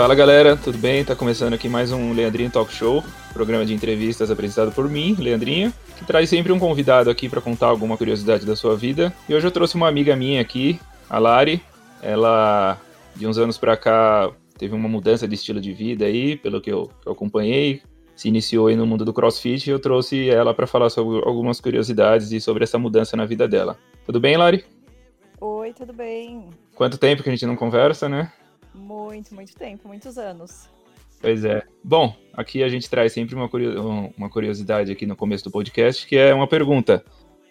Fala galera, tudo bem? Tá começando aqui mais um Leandrinho Talk Show, programa de entrevistas apresentado por mim, Leandrinho, que traz sempre um convidado aqui para contar alguma curiosidade da sua vida. E hoje eu trouxe uma amiga minha aqui, a Lari. Ela, de uns anos para cá, teve uma mudança de estilo de vida aí, pelo que eu, que eu acompanhei. Se iniciou aí no mundo do CrossFit e eu trouxe ela para falar sobre algumas curiosidades e sobre essa mudança na vida dela. Tudo bem, Lari? Oi, tudo bem? Quanto tempo que a gente não conversa, né? Muito, muito tempo, muitos anos. Pois é. Bom, aqui a gente traz sempre uma, uma curiosidade aqui no começo do podcast, que é uma pergunta.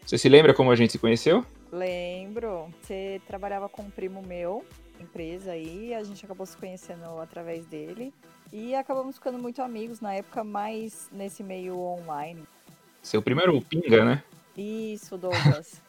Você se lembra como a gente se conheceu? Lembro. Você trabalhava com um primo meu, empresa aí, a gente acabou se conhecendo através dele. E acabamos ficando muito amigos na época, mais nesse meio online. Seu primeiro pinga, né? Isso, Douglas.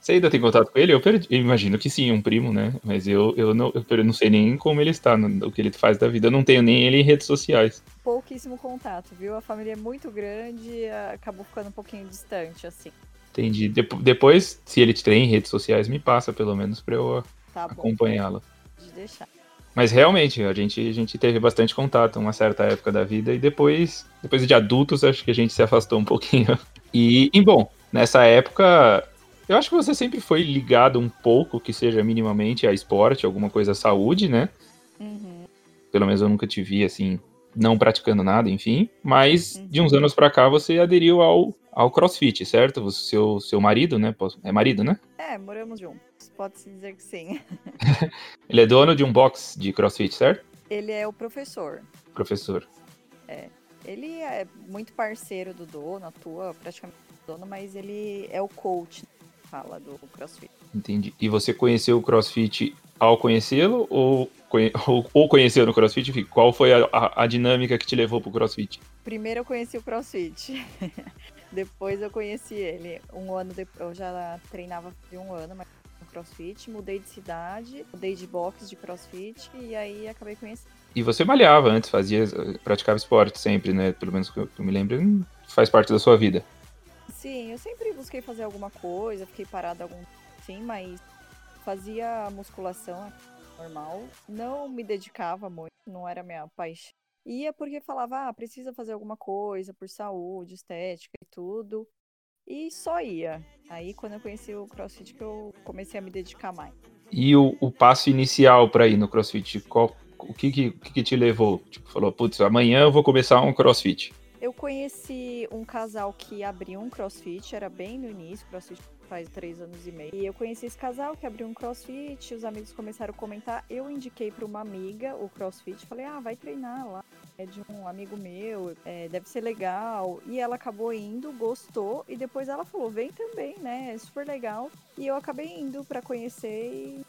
Você ainda tem contato com ele? Eu, perdi, eu imagino que sim, um primo, né? Mas eu, eu, não, eu não sei nem como ele está, no, o que ele faz da vida. Eu não tenho nem ele em redes sociais. Pouquíssimo contato, viu? A família é muito grande e acabou ficando um pouquinho distante, assim. Entendi. depois, se ele tem em redes sociais, me passa, pelo menos, pra eu tá acompanhá-lo. De deixar. Mas realmente, a gente, a gente teve bastante contato uma certa época da vida e depois, depois de adultos, acho que a gente se afastou um pouquinho. E, e bom, nessa época, eu acho que você sempre foi ligado um pouco, que seja minimamente a esporte, alguma coisa à saúde, né? Uhum. Pelo menos eu nunca te vi assim, não praticando nada, enfim. Mas uhum. de uns anos para cá você aderiu ao, ao CrossFit, certo? O seu, seu marido, né? É marido, né? É, moramos juntos. Pode-se dizer que sim. Ele é dono de um box de CrossFit, certo? Ele é o professor. Professor. É. Ele é muito parceiro do dono, atua praticamente dono, mas ele é o coach fala do CrossFit. Entendi. E você conheceu o CrossFit ao conhecê-lo ou, ou, ou conheceu no CrossFit? Enfim, qual foi a, a, a dinâmica que te levou pro CrossFit? Primeiro eu conheci o CrossFit. depois eu conheci ele. Um ano depois, eu já treinava de um ano, mas no CrossFit, mudei de cidade, mudei de box de CrossFit e aí acabei conhecendo. E você malhava antes, fazia, praticava esporte sempre, né? Pelo menos que eu, que eu me lembro, faz parte da sua vida. Sim, eu sempre busquei fazer alguma coisa, fiquei parada algum sim, mas fazia musculação normal, não me dedicava muito, não era minha paixão. Ia porque falava, ah, precisa fazer alguma coisa por saúde, estética e tudo. E só ia. Aí quando eu conheci o CrossFit que eu comecei a me dedicar mais. E o, o passo inicial para ir no CrossFit, qual, o que que, que te levou? Tipo, falou, putz, amanhã eu vou começar um CrossFit. Eu conheci um casal que abriu um crossfit, era bem no início, crossfit faz três anos e meio. E eu conheci esse casal que abriu um crossfit, os amigos começaram a comentar. Eu indiquei para uma amiga o crossfit, falei, ah, vai treinar lá. É de um amigo meu, é, deve ser legal. E ela acabou indo, gostou, e depois ela falou, vem também, né? É super legal. E eu acabei indo para conhecer e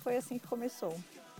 foi assim que começou.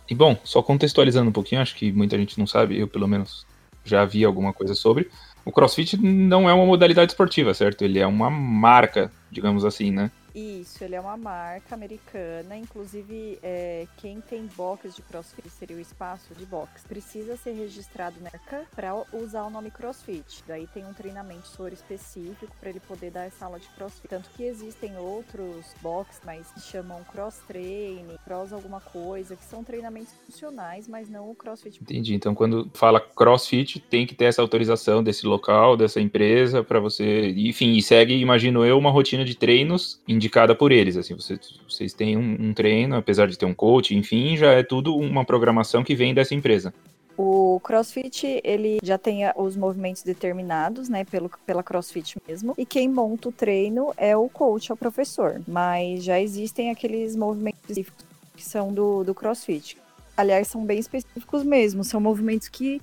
E bom, só contextualizando um pouquinho, acho que muita gente não sabe, eu pelo menos já vi alguma coisa sobre. O CrossFit não é uma modalidade esportiva, certo? Ele é uma marca, digamos assim, né? Isso, ele é uma marca americana. Inclusive, é, quem tem box de CrossFit seria o espaço de box. Precisa ser registrado na marca para usar o nome CrossFit. Daí tem um treinamento sobre específico para ele poder dar essa aula de CrossFit. Tanto que existem outros box, mas se chamam cross training, cross alguma coisa, que são treinamentos funcionais, mas não o CrossFit. Entendi. Então, quando fala CrossFit, tem que ter essa autorização desse local, dessa empresa, para você. Enfim, e segue, imagino eu, uma rotina de treinos indicada indicada por eles. Assim, vocês, vocês têm um, um treino, apesar de ter um coach, enfim, já é tudo uma programação que vem dessa empresa. O CrossFit, ele já tem os movimentos determinados, né, pelo, pela CrossFit mesmo. E quem monta o treino é o coach, é o professor. Mas já existem aqueles movimentos específicos que são do, do CrossFit. Aliás, são bem específicos mesmo. São movimentos que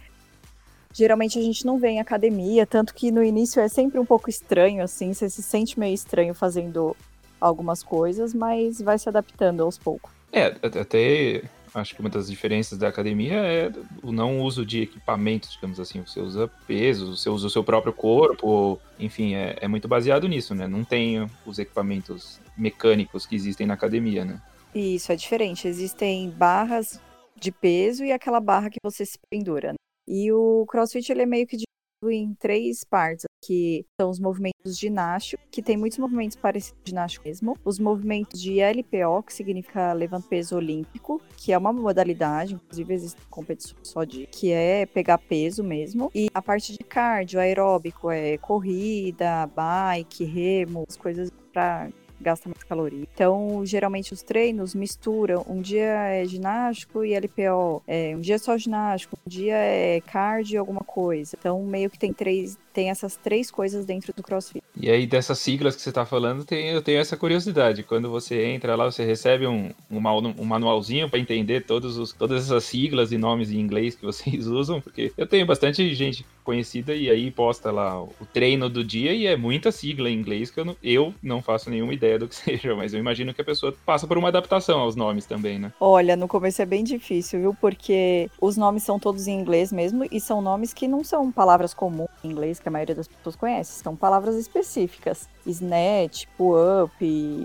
geralmente a gente não vê em academia. Tanto que no início é sempre um pouco estranho, assim. Você se sente meio estranho fazendo algumas coisas, mas vai se adaptando aos poucos. É, até acho que uma das diferenças da academia é o não uso de equipamentos, digamos assim. Você usa pesos, você usa o seu próprio corpo, enfim, é, é muito baseado nisso, né? Não tem os equipamentos mecânicos que existem na academia, né? Isso, é diferente. Existem barras de peso e aquela barra que você se pendura. Né? E o CrossFit ele é meio que dividido em três partes que são os movimentos ginásticos, que tem muitos movimentos parecidos com ginástica mesmo. Os movimentos de LPO, que significa levanta peso olímpico, que é uma modalidade, inclusive existem competições só de que é pegar peso mesmo. E a parte de cardio, aeróbico, é corrida, bike, remo, as coisas para gasta mais caloria. Então, geralmente os treinos misturam. Um dia é ginástico e LPO. É, um dia é só ginástico, um dia é cardio alguma coisa. Então, meio que tem três, tem essas três coisas dentro do CrossFit. E aí, dessas siglas que você está falando, tem, eu tenho essa curiosidade. Quando você entra lá, você recebe um, um, um manualzinho para entender todos os, todas essas siglas e nomes em inglês que vocês usam, porque eu tenho bastante gente conhecida e aí posta lá o treino do dia e é muita sigla em inglês que eu não, eu não faço nenhuma ideia do que seja, mas eu imagino que a pessoa passa por uma adaptação aos nomes também, né? Olha, no começo é bem difícil, viu? Porque os nomes são todos em inglês mesmo e são nomes que não são palavras comuns em inglês que a maioria das pessoas conhece, são palavras específicas. Snatch, pull-up,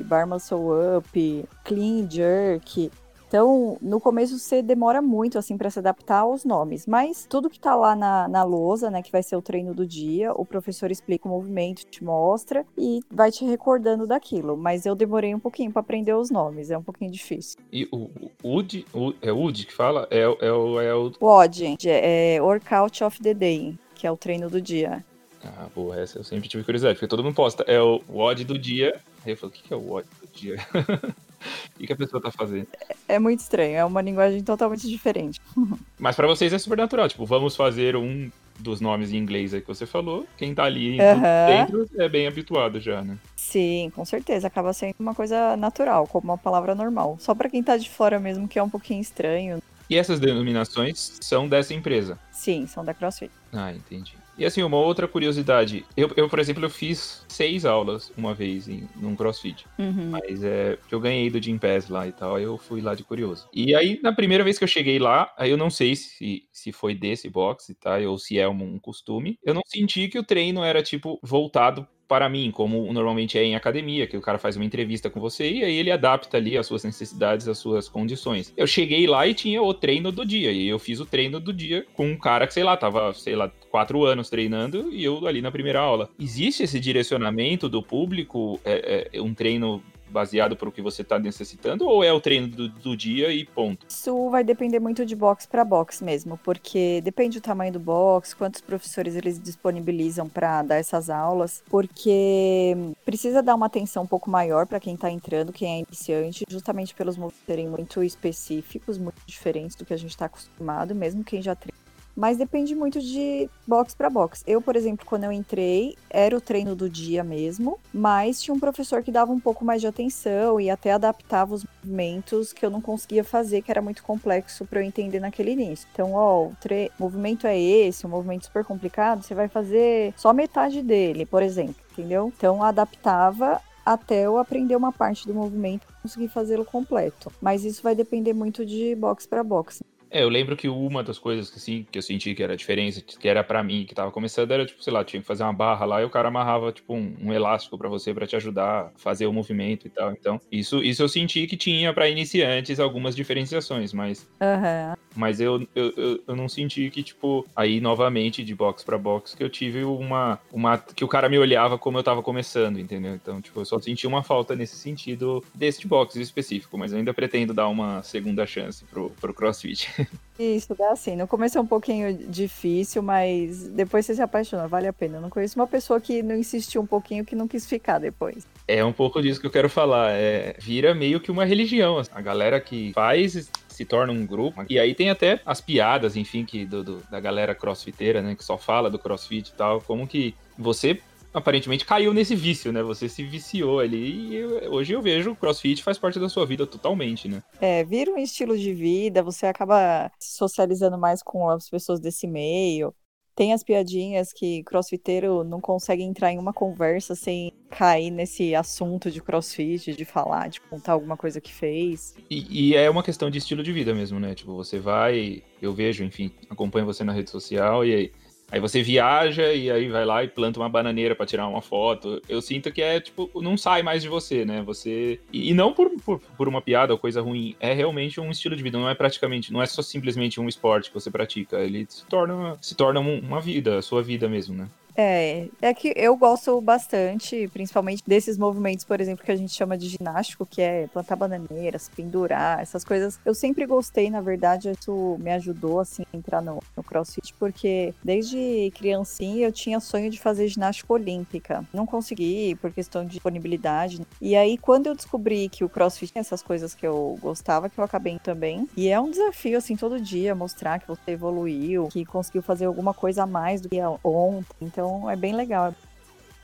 bar muscle up, clean jerk. Então, no começo você demora muito assim para se adaptar aos nomes, mas tudo que tá lá na, na lousa, né, que vai ser o treino do dia, o professor explica o movimento, te mostra e vai te recordando daquilo. Mas eu demorei um pouquinho para aprender os nomes, é um pouquinho difícil. E o UD, é UD que fala? É, é, o, é o. O OD, é Workout of the Day, que é o treino do dia. Ah, boa, essa eu sempre tive curiosidade, porque todo mundo posta. É o WOD do dia. Aí eu falo, o que é o WOD do dia? o que a pessoa tá fazendo? É muito estranho, é uma linguagem totalmente diferente. Mas para vocês é super natural, tipo, vamos fazer um dos nomes em inglês aí que você falou. Quem tá ali uhum. dentro é bem habituado já, né? Sim, com certeza. Acaba sendo uma coisa natural, como uma palavra normal. Só para quem tá de fora mesmo que é um pouquinho estranho. E essas denominações são dessa empresa? Sim, são da CrossFit. Ah, entendi. E assim, uma outra curiosidade. Eu, eu por exemplo, eu fiz seis aulas uma vez em num CrossFit. Uhum. Mas é. Eu ganhei do Gym Pass lá e tal. Aí eu fui lá de curioso. E aí, na primeira vez que eu cheguei lá, aí eu não sei se, se foi desse boxe, tá? Ou se é um, um costume. Eu não senti que o treino era, tipo, voltado para mim, como normalmente é em academia, que o cara faz uma entrevista com você e aí ele adapta ali as suas necessidades, as suas condições. Eu cheguei lá e tinha o treino do dia, e eu fiz o treino do dia com um cara que, sei lá, tava, sei lá, quatro anos treinando e eu ali na primeira aula. Existe esse direcionamento do público, é, é um treino baseado para o que você está necessitando ou é o treino do, do, dia e ponto? Isso vai depender muito de box para box mesmo, porque depende do tamanho do box, quantos professores eles disponibilizam para dar essas aulas, porque precisa dar uma atenção um pouco maior para quem está entrando, quem é iniciante, justamente pelos movimentos serem muito específicos, muito diferentes do que a gente está acostumado, mesmo quem já treina mas depende muito de box para box. Eu, por exemplo, quando eu entrei, era o treino do dia mesmo, mas tinha um professor que dava um pouco mais de atenção e até adaptava os movimentos que eu não conseguia fazer, que era muito complexo para eu entender naquele início. Então, ó, o tre... movimento é esse, um movimento super complicado, você vai fazer só metade dele, por exemplo, entendeu? Então, adaptava até eu aprender uma parte do movimento e conseguir fazê-lo completo. Mas isso vai depender muito de box para box. É, eu lembro que uma das coisas que, assim, que eu senti que era diferença, que era para mim, que tava começando, era, tipo, sei lá, tinha que fazer uma barra lá e o cara amarrava, tipo, um, um elástico para você, para te ajudar a fazer o movimento e tal. Então, isso, isso eu senti que tinha para iniciantes algumas diferenciações, mas... Uhum. Mas eu, eu, eu, eu, não senti que, tipo, aí novamente, de box para box, que eu tive uma, uma... que o cara me olhava como eu tava começando, entendeu? Então, tipo, eu só senti uma falta nesse sentido desse box específico, mas eu ainda pretendo dar uma segunda chance pro, pro CrossFit. Isso, dá assim. No começo é um pouquinho difícil, mas depois você se apaixona, vale a pena. Eu não conheço uma pessoa que não insistiu um pouquinho que não quis ficar depois. É um pouco disso que eu quero falar. É, vira meio que uma religião. Assim. A galera que faz se torna um grupo. E aí tem até as piadas, enfim, que do, do, da galera crossfiteira, né? Que só fala do crossfit e tal. Como que você aparentemente caiu nesse vício, né? Você se viciou ali e hoje eu vejo o CrossFit faz parte da sua vida totalmente, né? É, vira um estilo de vida, você acaba socializando mais com as pessoas desse meio. Tem as piadinhas que crossfiteiro não consegue entrar em uma conversa sem cair nesse assunto de crossfit, de falar, de contar alguma coisa que fez. E, e, é uma questão de estilo de vida mesmo, né? Tipo, você vai, eu vejo, enfim, acompanho você na rede social e aí Aí você viaja e aí vai lá e planta uma bananeira para tirar uma foto. Eu sinto que é, tipo, não sai mais de você, né? Você. E, não por, por, por, uma piada ou coisa ruim. É realmente um estilo de vida. Não é praticamente. Não é só simplesmente um esporte que você pratica. Ele se torna, se torna uma vida, a sua vida mesmo, né? É, é que eu gosto bastante, principalmente desses movimentos, por exemplo, que a gente chama de ginástico, que é plantar bananeiras, pendurar, essas coisas. Eu sempre gostei, na verdade, isso me ajudou, assim, a entrar no, no crossfit, porque desde criancinha eu tinha sonho de fazer ginástica olímpica. Não consegui, por questão de disponibilidade. E aí, quando eu descobri que o crossfit tinha essas coisas que eu gostava, que eu acabei também. E é um desafio, assim, todo dia, mostrar que você evoluiu, que conseguiu fazer alguma coisa a mais do que ontem. Então, é bem legal.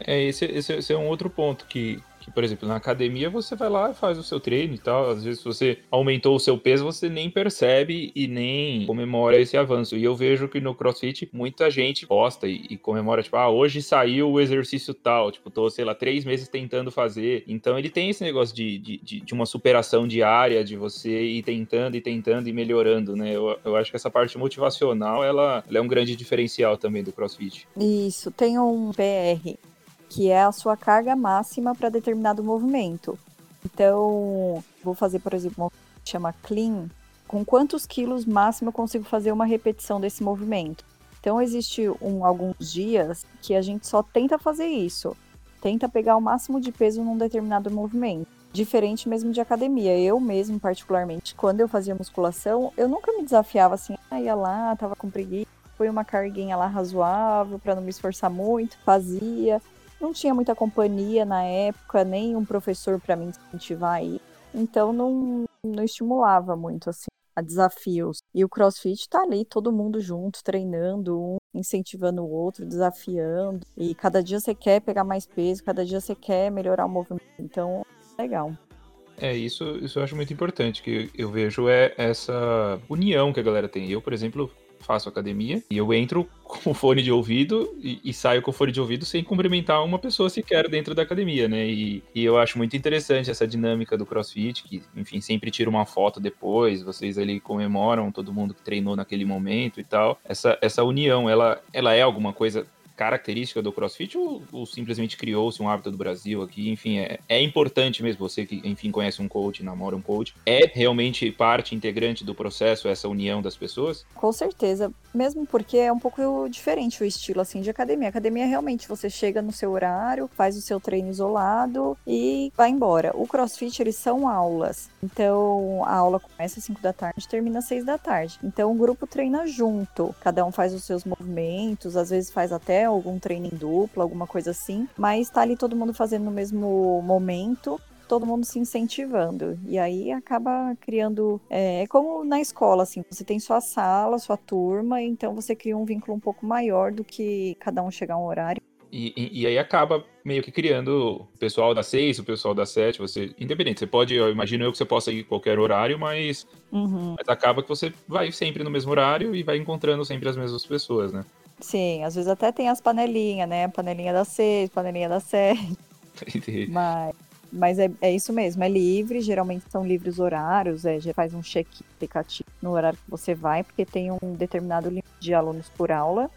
É, esse, esse, esse é um outro ponto que, que, por exemplo, na academia você vai lá e faz o seu treino e tal. Às vezes você aumentou o seu peso, você nem percebe e nem comemora esse avanço. E eu vejo que no CrossFit muita gente gosta e, e comemora, tipo, ah, hoje saiu o exercício tal. Tipo, tô, sei lá, três meses tentando fazer. Então ele tem esse negócio de, de, de, de uma superação diária, de você ir tentando e tentando e melhorando, né? Eu, eu acho que essa parte motivacional, ela, ela é um grande diferencial também do CrossFit. Isso, tem um PR que é a sua carga máxima para determinado movimento. Então, vou fazer, por exemplo, um que chama clean. Com quantos quilos máximo eu consigo fazer uma repetição desse movimento? Então, existe um, alguns dias que a gente só tenta fazer isso. Tenta pegar o máximo de peso num determinado movimento. Diferente mesmo de academia. Eu mesmo, particularmente, quando eu fazia musculação, eu nunca me desafiava assim, ah, ia lá, tava com preguiça, foi uma carguinha lá razoável para não me esforçar muito, fazia não tinha muita companhia na época, nem um professor para me incentivar aí. Então não, não estimulava muito assim a desafios. E o CrossFit tá ali, todo mundo junto, treinando, um incentivando o outro, desafiando. E cada dia você quer pegar mais peso, cada dia você quer melhorar o movimento. Então, legal. É, isso, isso eu acho muito importante, que eu vejo é essa união que a galera tem. Eu, por exemplo, faço academia e eu entro com fone de ouvido e, e, saio com fone de ouvido sem cumprimentar uma pessoa sequer dentro da academia, né? E, e, eu acho muito interessante essa dinâmica do CrossFit, que, enfim, sempre tira uma foto depois, vocês ali comemoram todo mundo que treinou naquele momento e tal. Essa, essa união, ela, ela é alguma coisa característica do CrossFit ou, ou simplesmente criou-se um hábito do Brasil aqui? Enfim, é, é importante mesmo, você que, enfim, conhece um coach, namora um coach, é realmente parte integrante do processo essa união das pessoas? Com certeza, mesmo porque é um pouco diferente o estilo, assim, de academia. Academia, realmente, você chega no seu horário, faz o seu treino isolado e vai embora. O CrossFit, eles são aulas. Então, a aula começa às 5 da tarde, termina às 6 da tarde. Então, o grupo treina junto. Cada um faz os seus movimentos, às vezes faz até algum treino em dupla, alguma coisa assim, mas tá ali todo mundo fazendo no mesmo momento todo mundo se incentivando. E aí acaba criando. É, é, como na escola, assim, você tem sua sala, sua turma, então você cria um vínculo um pouco maior do que cada um chegar a um horário. E, e, e aí acaba meio que criando o pessoal da seis, o pessoal da sete, você. Independente, você pode, eu imagino eu que você possa ir em qualquer horário, mas, uhum. mas acaba que você vai sempre no mesmo horário e vai encontrando sempre as mesmas pessoas, né? Sim, às vezes até tem as panelinhas, né? Panelinha da seis, panelinha da sete. mas mas é, é isso mesmo, é livre, geralmente são livres horários, é, já faz um check aplicativo no horário que você vai, porque tem um determinado limite de alunos por aula.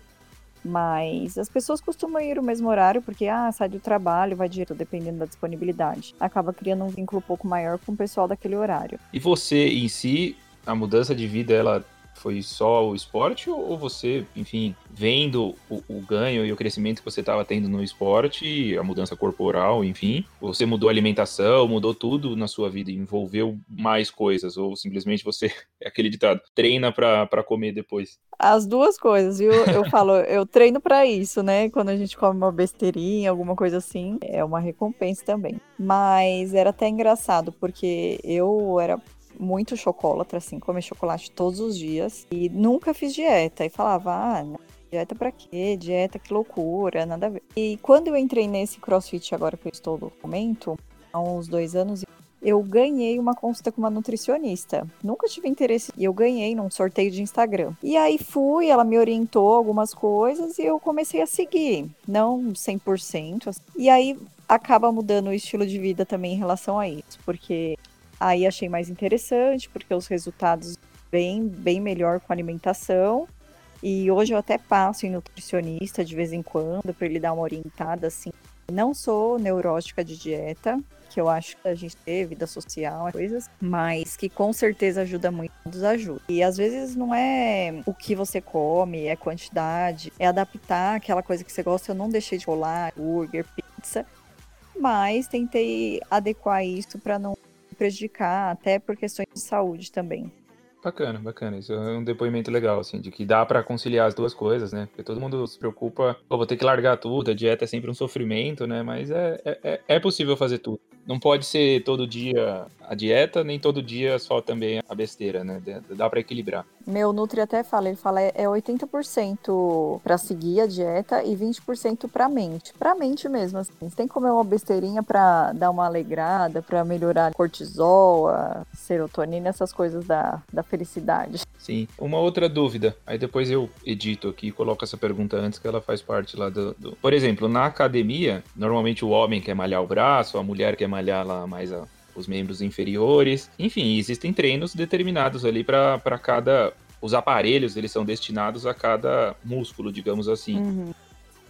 Mas as pessoas costumam ir o mesmo horário, porque ah, sai do trabalho, vai direto, dependendo da disponibilidade. Acaba criando um vínculo um pouco maior com o pessoal daquele horário. E você em si, a mudança de vida, ela foi só o esporte ou você, enfim, vendo o, o ganho e o crescimento que você estava tendo no esporte, a mudança corporal, enfim, você mudou a alimentação, mudou tudo na sua vida, envolveu mais coisas ou simplesmente você é aquele ditado, treina para comer depois? As duas coisas, viu? Eu falo, eu treino para isso, né? Quando a gente come uma besteirinha, alguma coisa assim, é uma recompensa também. Mas era até engraçado, porque eu era muito chocolatra, assim, comer chocolate todos os dias. E nunca fiz dieta. E falava, ah, dieta pra quê? Dieta, que loucura, nada a ver. E quando eu entrei nesse crossfit agora que eu estou no momento, há uns dois anos, eu ganhei uma consulta com uma nutricionista. Nunca tive interesse e eu ganhei num sorteio de Instagram. E aí fui, ela me orientou algumas coisas e eu comecei a seguir, não 100%. Assim. E aí acaba mudando o estilo de vida também em relação a isso, porque Aí achei mais interessante, porque os resultados bem, bem melhor com alimentação. E hoje eu até passo em nutricionista de vez em quando para ele dar uma orientada assim. Não sou neurótica de dieta, que eu acho que a gente tem vida social, coisas, mas que com certeza ajuda muito ajuda. E às vezes não é o que você come, é quantidade, é adaptar aquela coisa que você gosta. Eu não deixei de rolar burger, pizza, mas tentei adequar isso para não prejudicar, até por questões de saúde também. Bacana, bacana. Isso é um depoimento legal, assim, de que dá para conciliar as duas coisas, né? Porque todo mundo se preocupa, pô, vou ter que largar tudo, a dieta é sempre um sofrimento, né? Mas é, é, é possível fazer tudo. Não pode ser todo dia a dieta, nem todo dia só também a besteira, né? Dá para equilibrar. Meu Nutri até fala, ele fala é 80% para seguir a dieta e 20% para mente. Para mente mesmo, assim. Você tem que comer uma besteirinha para dar uma alegrada, para melhorar cortisol, serotonina, essas coisas da, da felicidade. Sim. Uma outra dúvida, aí depois eu edito aqui e coloco essa pergunta antes que ela faz parte lá do, do... Por exemplo, na academia, normalmente o homem quer malhar o braço, a mulher quer malhar lá mais a os membros inferiores. Enfim, existem treinos determinados ali para cada. Os aparelhos, eles são destinados a cada músculo, digamos assim. Uhum.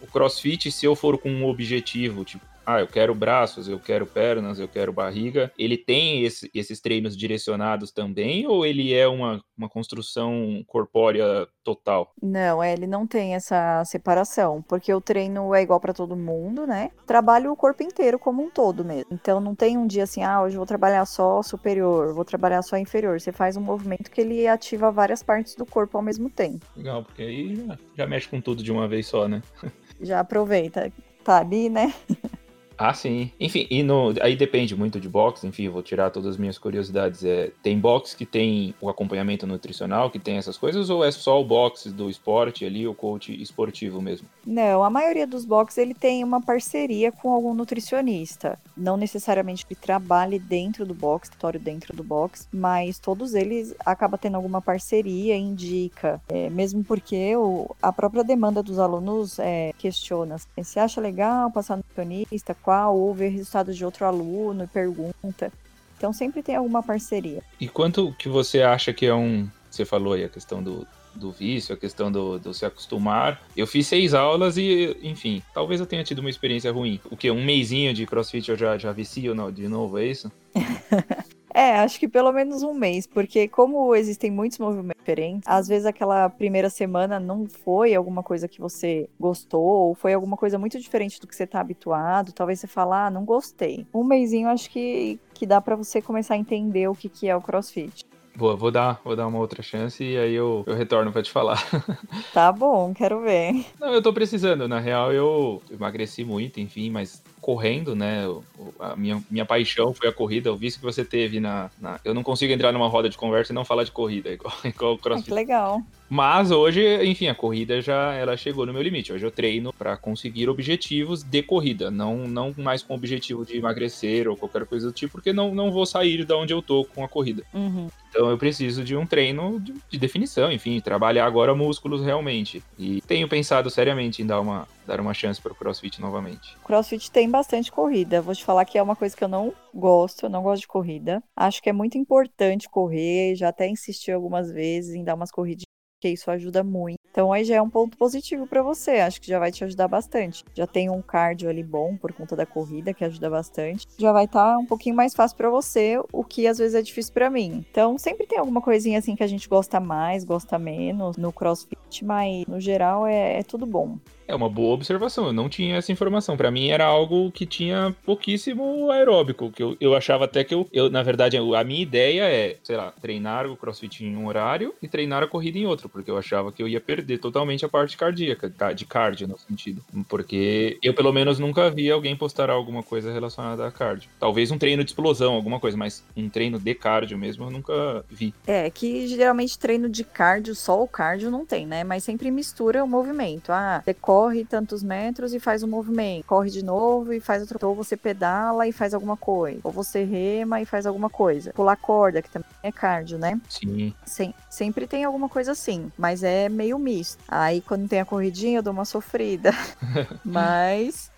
O crossfit, se eu for com um objetivo, tipo, ah, eu quero braços, eu quero pernas, eu quero barriga. Ele tem esse, esses treinos direcionados também ou ele é uma, uma construção corpórea total? Não, é, ele não tem essa separação, porque o treino é igual para todo mundo, né? Trabalha o corpo inteiro como um todo mesmo. Então não tem um dia assim, ah, hoje eu vou trabalhar só superior, vou trabalhar só inferior. Você faz um movimento que ele ativa várias partes do corpo ao mesmo tempo. Legal, porque aí já, já mexe com tudo de uma vez só, né? já aproveita. Tá ali, né? Ah, sim. Enfim, e no, aí depende muito de box, enfim, vou tirar todas as minhas curiosidades. É, tem box que tem o acompanhamento nutricional, que tem essas coisas, ou é só o box do esporte ali, o coach esportivo mesmo? Não, a maioria dos boxes ele tem uma parceria com algum nutricionista. Não necessariamente que trabalhe dentro do box, território dentro do box, mas todos eles acabam tendo alguma parceria, indica. É, mesmo porque o, a própria demanda dos alunos é, questiona. Se acha legal passar no nutricionista, ou ver resultados de outro aluno e pergunta. Então sempre tem alguma parceria. E quanto que você acha que é um. Você falou aí a questão do, do vício, a questão do, do, se acostumar. Eu fiz seis aulas e, enfim, talvez eu tenha tido uma experiência ruim. O que? Um mêsinho de crossfit eu já, já vicio de novo, é isso? É, acho que pelo menos um mês, porque como existem muitos movimentos diferentes, às vezes aquela primeira semana não foi alguma coisa que você gostou, ou foi alguma coisa muito diferente do que você tá habituado, talvez você fala, ah, não gostei. Um mêsinho acho que, que dá para você começar a entender o que, que é o crossfit. Boa, vou dar, vou dar uma outra chance e aí eu, eu retorno para te falar. Tá bom, quero ver. Não, eu tô precisando. Na real, eu emagreci muito, enfim, mas correndo, né? A minha, minha paixão foi a corrida. O vício que você teve na, na, Eu não consigo entrar numa roda de conversa e não falar de corrida, igual, igual o CrossFit. Ah, que legal. Mas hoje, enfim, a corrida já ela chegou no meu limite. Hoje eu treino para conseguir objetivos de corrida, não, não mais com o objetivo de emagrecer ou qualquer coisa do tipo, porque não, não vou sair da onde eu tô com a corrida. Uhum. Então eu preciso de um treino de, de, definição, enfim, trabalhar agora músculos realmente. E tenho pensado seriamente em dar uma, dar uma chance para o CrossFit novamente. CrossFit tem bastante corrida. Vou te falar que é uma coisa que eu não gosto, eu não gosto de corrida. Acho que é muito importante correr, já até insisti algumas vezes em dar umas corridas porque isso ajuda muito. Então aí já é um ponto positivo para você, acho que já vai te ajudar bastante. Já tem um cardio ali bom por conta da corrida que ajuda bastante. Já vai estar tá um pouquinho mais fácil para você, o que às vezes é difícil para mim. Então sempre tem alguma coisinha assim que a gente gosta mais, gosta menos no CrossFit, mas no geral é, é tudo bom. É uma boa observação, eu não tinha essa informação. Para mim era algo que tinha pouquíssimo aeróbico, que eu, eu achava até que eu, eu, na verdade, a minha ideia é, sei lá, treinar o crossfit em um horário e treinar a corrida em outro, porque eu achava que eu ia perder totalmente a parte cardíaca, de cardio no sentido. Porque eu, pelo menos, nunca vi alguém postar alguma coisa relacionada a cardio. Talvez um treino de explosão, alguma coisa, mas um treino de cardio mesmo eu nunca vi. É, que geralmente treino de cardio, só o cardio não tem, né? Mas sempre mistura o movimento. Ah, corre tantos metros e faz um movimento, corre de novo e faz outro, ou você pedala e faz alguma coisa, ou você rema e faz alguma coisa. Pular corda, que também é cardio, né? Sim. Sem, sempre tem alguma coisa assim, mas é meio misto. Aí quando tem a corridinha eu dou uma sofrida. mas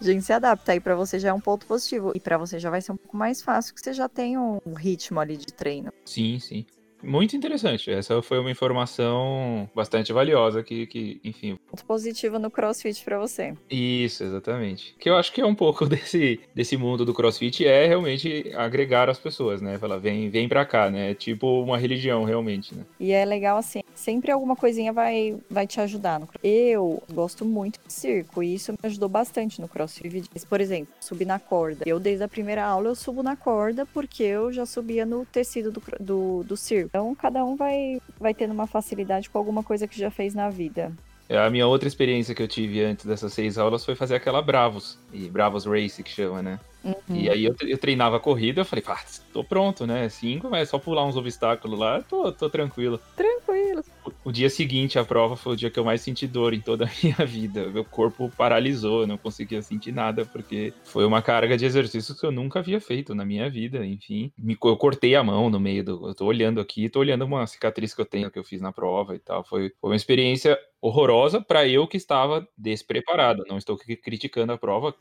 a gente se adapta aí para você já é um ponto positivo e para você já vai ser um pouco mais fácil que você já tem um ritmo ali de treino. Sim, sim. Muito interessante. Essa foi uma informação bastante valiosa que, que enfim. Muito positivo no CrossFit para você. Isso, exatamente. Que eu acho que é um pouco desse, desse mundo do CrossFit é realmente agregar as pessoas, né? Falar, vem, vem pra cá, né? É tipo uma religião, realmente, né? E é legal assim, sempre alguma coisinha vai, vai te ajudar. Eu gosto muito de circo e isso me ajudou bastante no CrossFit. Por exemplo, subir na corda. Eu, desde a primeira aula, eu subo na corda porque eu já subia no tecido do, do, do circo. Então, cada um vai, vai tendo uma facilidade com alguma coisa que já fez na vida. É, a minha outra experiência que eu tive antes dessas seis aulas foi fazer aquela Bravos, e Bravos Race que chama, né? Uhum. E aí eu, eu, treinava a corrida, eu falei, ah, tô pronto, né? Cinco, mas é só pular uns obstáculos lá, tô, tô tranquilo. Tranquilo. O, o, dia seguinte, a prova, foi o dia que eu mais senti dor em toda a minha vida. Meu corpo paralisou, não conseguia sentir nada, porque foi uma carga de exercícios que eu nunca havia feito na minha vida, enfim. Me, eu cortei a mão no meio do. Eu tô olhando aqui, tô olhando uma cicatriz que eu tenho, que eu fiz na prova e tal. Foi, foi uma experiência horrorosa para eu que estava despreparado. Não estou criticando a prova.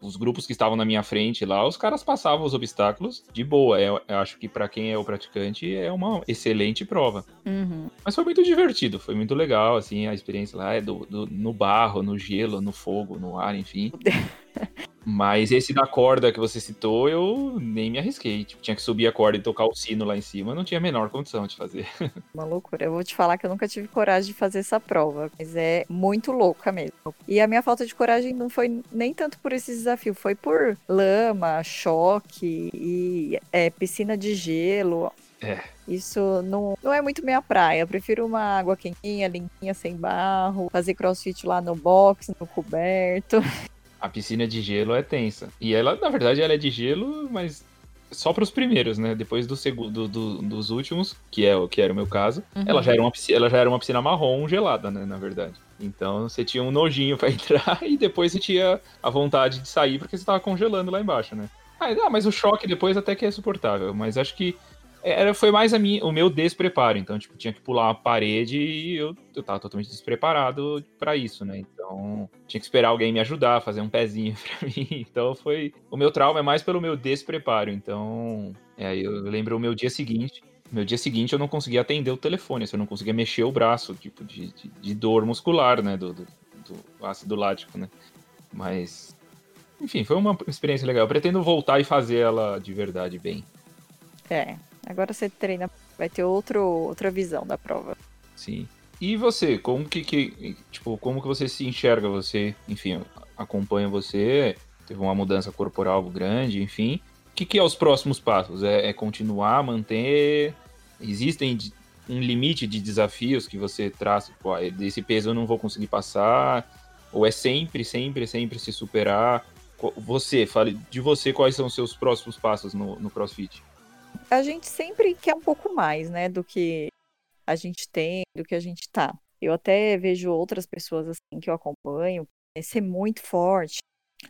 Os grupos que estavam na minha frente lá, os caras passavam os obstáculos de boa. Eu, eu acho que para quem é o praticante é uma excelente prova. Uhum. Mas foi muito divertido, foi muito legal, assim, a experiência lá é do, do no barro, no gelo, no fogo, no ar, enfim. Mas esse da corda que você citou, eu nem me arrisquei. Tipo, tinha que subir a corda e tocar o sino lá em cima, não tinha a menor condição de fazer. Uma loucura. Eu vou te falar que eu nunca tive coragem de fazer essa prova, mas é muito louca mesmo. E a minha falta de coragem não foi nem tanto por esse desafio, foi por lama, choque e é, piscina de gelo. É. Isso não, não é muito minha praia. Eu prefiro uma água quentinha, limpinha, sem barro, fazer crossfit lá no box, no coberto. A piscina de gelo é tensa. E ela, na verdade, ela é de gelo, mas só para os primeiros, né? Depois do segundo, do, dos últimos, que é o que era o meu caso, uhum. ela já era uma piscina, ela já era uma piscina marrom gelada, né? Na verdade. Então você tinha um nojinho para entrar e depois você tinha a vontade de sair porque você estava congelando lá embaixo, né? Ah, mas o choque depois até que é suportável. Mas acho que era, foi mais a minha, o meu despreparo. Então, tipo, tinha que pular uma parede e eu, eu tava totalmente despreparado para isso, né? Então, tinha que esperar alguém me ajudar, fazer um pezinho pra mim. Então, foi. O meu trauma é mais pelo meu despreparo. Então, é, eu lembro o meu dia seguinte. Meu dia seguinte eu não conseguia atender o telefone, assim, eu não conseguia mexer o braço, tipo, de, de, de dor muscular, né? Do, do, do ácido lático, né? Mas. Enfim, foi uma experiência legal. Eu pretendo voltar e fazer ela de verdade bem. É, Agora você treina, vai ter outro, outra visão da prova. Sim. E você, como que, que, tipo, como que você se enxerga? Você, enfim, acompanha você, teve uma mudança corporal grande, enfim. O que, que é os próximos passos? É, é continuar, manter? Existem um limite de desafios que você traz? Pô, desse peso eu não vou conseguir passar? Ou é sempre, sempre, sempre se superar? Você, fale de você, quais são os seus próximos passos no, no CrossFit? A gente sempre quer um pouco mais, né, do que a gente tem, do que a gente tá. Eu até vejo outras pessoas assim que eu acompanho ser muito forte,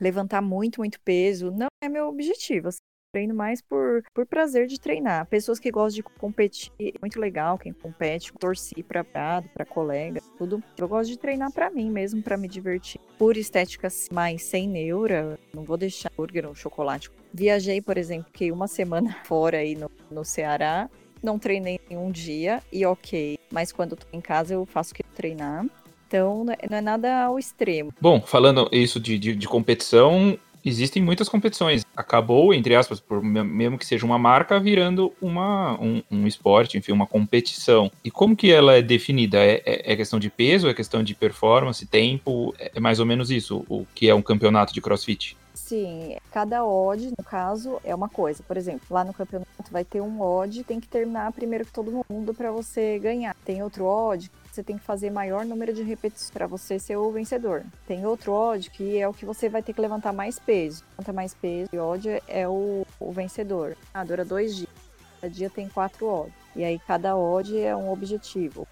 levantar muito, muito peso, não é meu objetivo. Assim, treino mais por, por prazer de treinar. Pessoas que gostam de competir, é muito legal quem compete, torcer para prado, para colega, tudo. Eu gosto de treinar para mim mesmo, para me divertir. Por estética mais sem neura, não vou deixar hambúrguer ou chocolate Viajei, por exemplo, que uma semana fora aí no, no Ceará, não treinei nenhum dia e ok. Mas quando tô em casa eu faço que treinar. Então não é nada ao extremo. Bom, falando isso de, de, de competição, existem muitas competições. Acabou, entre aspas, por mesmo que seja uma marca, virando uma, um, um esporte, enfim, uma competição. E como que ela é definida? É, é, é, questão de peso, é questão de performance, tempo? É mais ou menos isso, o que é um campeonato de crossfit? Sim, cada odd, no caso, é uma coisa. Por exemplo, lá no campeonato vai ter um odd, tem que terminar primeiro que todo mundo para você ganhar. Tem outro odd você tem que fazer maior número de repetições para você ser o vencedor. Tem outro odd que é o que você vai ter que levantar mais peso. Quanto mais peso, o odd é o, o vencedor. Ah, dura dois dias. Cada dia tem quatro odds. E aí cada odd é um objetivo.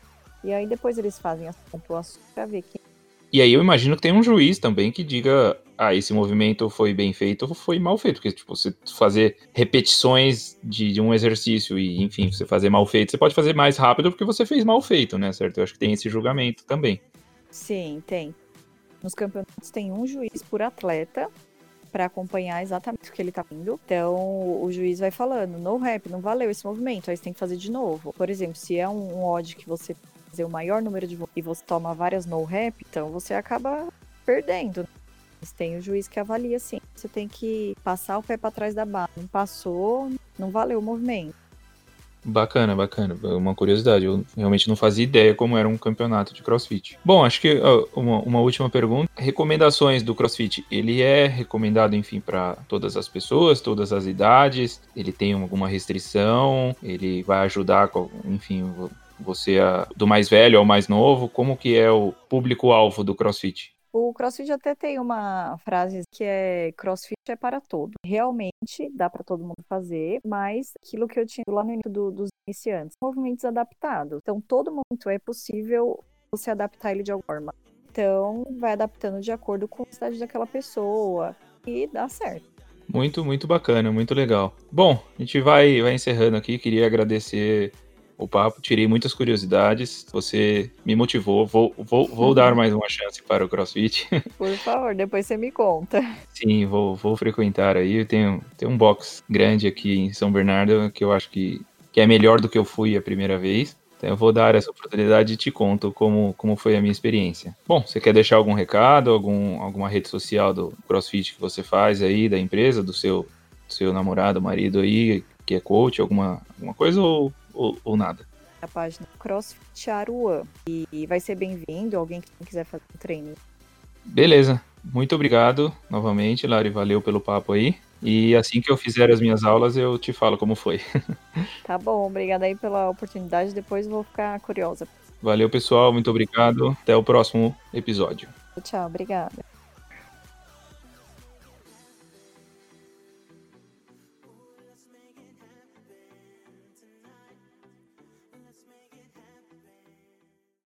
E aí depois eles fazem as pontuações para ver quem e aí eu imagino que tem um juiz também que diga, ah, esse movimento foi bem feito ou foi mal feito. Porque, tipo, você fazer repetições de, de, um exercício e, enfim, você fazer mal feito, você pode fazer mais rápido porque você fez mal feito, né, certo? Eu acho que tem esse julgamento também. Sim, tem. Nos campeonatos tem um juiz por atleta para acompanhar exatamente o que ele tá vendo. Então, o juiz vai falando, no rap, não valeu esse movimento, aí você tem que fazer de novo. Por exemplo, se é um, um odd que você fazer o maior número de e você toma várias no rap, então você acaba perdendo. Mas tem o juiz que avalia assim. Você tem que passar o pé para trás da barra. Não passou, não valeu o movimento. Bacana, bacana. Uma curiosidade, eu realmente não fazia ideia como era um campeonato de crossfit. Bom, acho que uma, uma última pergunta. Recomendações do crossfit. Ele é recomendado, enfim, para todas as pessoas, todas as idades? Ele tem alguma restrição? Ele vai ajudar, enfim, você a, do mais velho ao mais novo? Como que é o público-alvo do crossfit? O CrossFit até tem uma frase que é CrossFit é para todo. Realmente dá para todo mundo fazer, mas aquilo que eu tinha lá no início do, dos iniciantes, movimentos adaptados. Então todo momento é possível você adaptar ele de alguma forma. Então vai adaptando de acordo com a necessidade daquela pessoa e dá certo. Muito, muito bacana, muito legal. Bom, a gente vai, vai encerrando aqui. Queria agradecer o papo, tirei muitas curiosidades. Você me motivou. Vou, vou, vou uhum. dar mais uma chance para o CrossFit. Por favor, depois você me conta. Sim, vou, vou frequentar aí. Eu tenho, tenho um box grande aqui em São Bernardo que eu acho que, que é melhor do que eu fui a primeira vez. Então eu vou dar essa oportunidade e te conto como, como foi a minha experiência. Bom, você quer deixar algum recado, algum, alguma rede social do CrossFit que você faz aí, da empresa, do seu, do seu namorado, marido aí, que é coach, alguma, alguma coisa, ou ou, ou nada? A página CrossFit Aruan. E vai ser bem-vindo alguém que quiser fazer um treino. Beleza. Muito obrigado novamente, Lari. Valeu pelo papo aí. E assim que eu fizer as minhas aulas, eu te falo como foi. Tá bom, obrigada aí pela oportunidade. Depois vou ficar curiosa. Valeu, pessoal. Muito obrigado. Até o próximo episódio. Tchau, obrigada.